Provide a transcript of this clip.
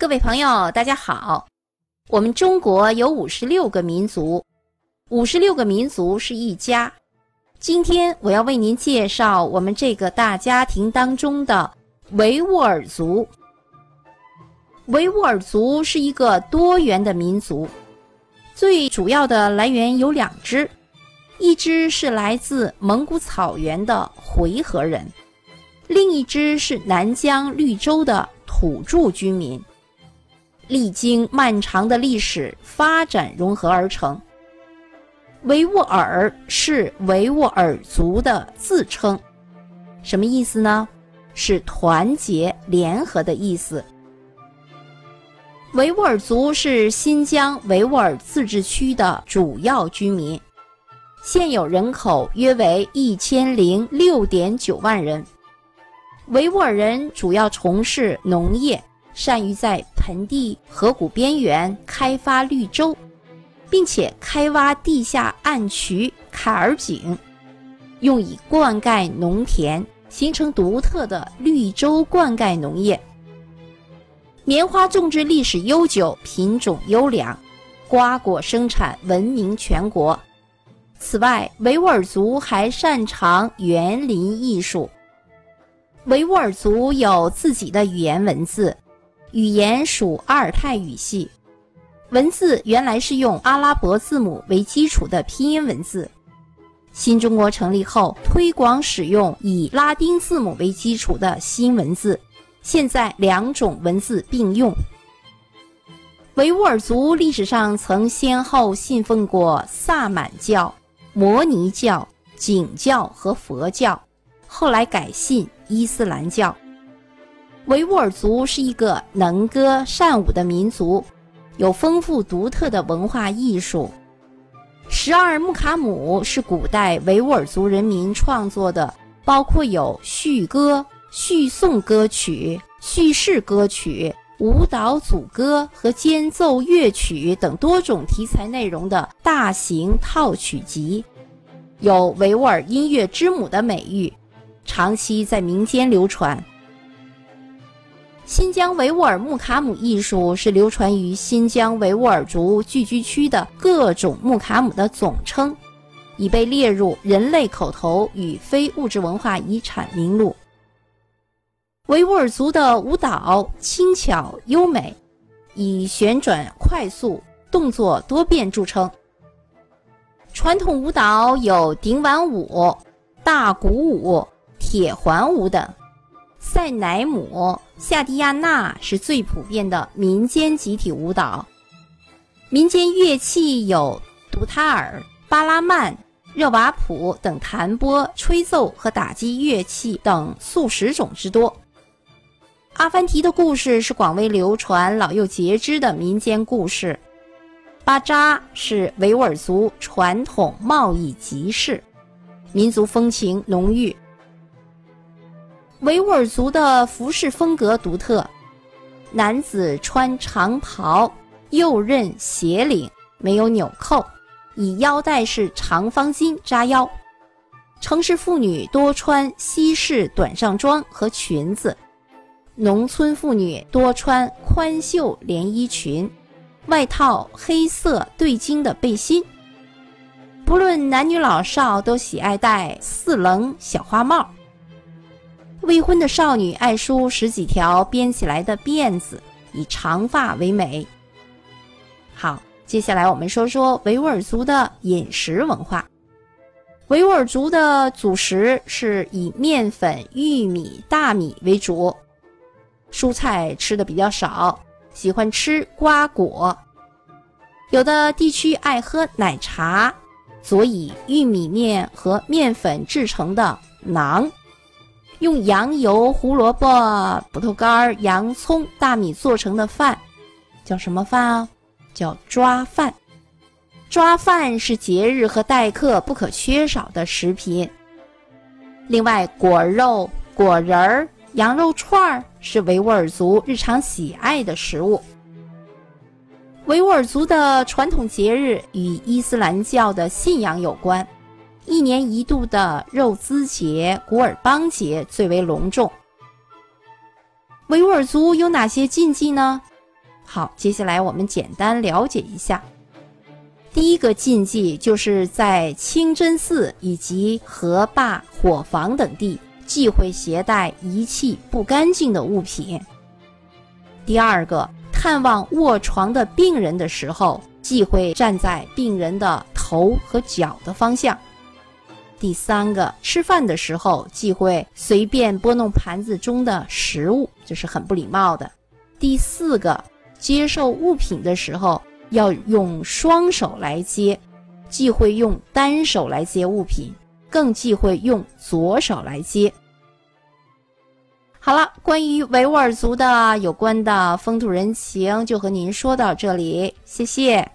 各位朋友，大家好。我们中国有五十六个民族，五十六个民族是一家。今天我要为您介绍我们这个大家庭当中的维吾尔族。维吾尔族是一个多元的民族，最主要的来源有两支，一支是来自蒙古草原的回纥人，另一支是南疆绿洲的土著居民。历经漫长的历史发展融合而成。维吾尔是维吾尔族的自称，什么意思呢？是团结联合的意思。维吾尔族是新疆维吾尔自治区的主要居民，现有人口约为一千零六点九万人。维吾尔人主要从事农业。善于在盆地、河谷边缘开发绿洲，并且开挖地下暗渠、坎儿井，用以灌溉农田，形成独特的绿洲灌溉农业。棉花种植历史悠久，品种优良，瓜果生产闻名全国。此外，维吾尔族还擅长园林艺术。维吾尔族有自己的语言文字。语言属阿尔泰语系，文字原来是用阿拉伯字母为基础的拼音文字。新中国成立后，推广使用以拉丁字母为基础的新文字，现在两种文字并用。维吾尔族历史上曾先后信奉过萨满教、摩尼教、景教和佛教，后来改信伊斯兰教。维吾尔族是一个能歌善舞的民族，有丰富独特的文化艺术。十二木卡姆是古代维吾尔族人民创作的，包括有叙歌、叙颂歌曲、叙事歌曲、舞蹈组歌和间奏乐曲等多种题材内容的大型套曲集，有维吾尔音乐之母的美誉，长期在民间流传。新疆维吾尔木卡姆艺术是流传于新疆维吾尔族聚居区的各种木卡姆的总称，已被列入人类口头与非物质文化遗产名录。维吾尔族的舞蹈轻巧优美，以旋转快速、动作多变著称。传统舞蹈有顶碗舞、大鼓舞、铁环舞等。赛乃姆、夏蒂亚纳是最普遍的民间集体舞蹈。民间乐器有杜塔尔、巴拉曼、热瓦普等弹拨、吹奏和打击乐器等数十种之多。阿凡提的故事是广为流传、老幼皆知的民间故事。巴扎是维吾尔族传统贸易集市，民族风情浓郁。维吾尔族的服饰风格独特，男子穿长袍，右衽斜领，没有纽扣，以腰带式长方巾扎腰。城市妇女多穿西式短上装和裙子，农村妇女多穿宽袖连衣裙，外套黑色对襟的背心。不论男女老少，都喜爱戴四棱小花帽。未婚的少女爱梳十几条编起来的辫子，以长发为美。好，接下来我们说说维吾尔族的饮食文化。维吾尔族的主食是以面粉、玉米、大米为主，蔬菜吃的比较少，喜欢吃瓜果。有的地区爱喝奶茶，所以玉米面和面粉制成的馕。用羊油、胡萝卜、葡萄干、洋葱、大米做成的饭，叫什么饭啊？叫抓饭。抓饭是节日和待客不可缺少的食品。另外，果肉、果仁儿、羊肉串儿是维吾尔族日常喜爱的食物。维吾尔族的传统节日与伊斯兰教的信仰有关。一年一度的肉孜节、古尔邦节最为隆重。维吾尔族有哪些禁忌呢？好，接下来我们简单了解一下。第一个禁忌就是在清真寺以及河坝、火房等地忌讳携带遗弃不干净的物品。第二个，探望卧床的病人的时候，忌讳站在病人的头和脚的方向。第三个，吃饭的时候忌讳随便拨弄盘子中的食物，这是很不礼貌的。第四个，接受物品的时候。要用双手来接，忌讳用单手来接物品，更忌讳用左手来接。好了，关于维吾尔族的有关的风土人情，就和您说到这里，谢谢。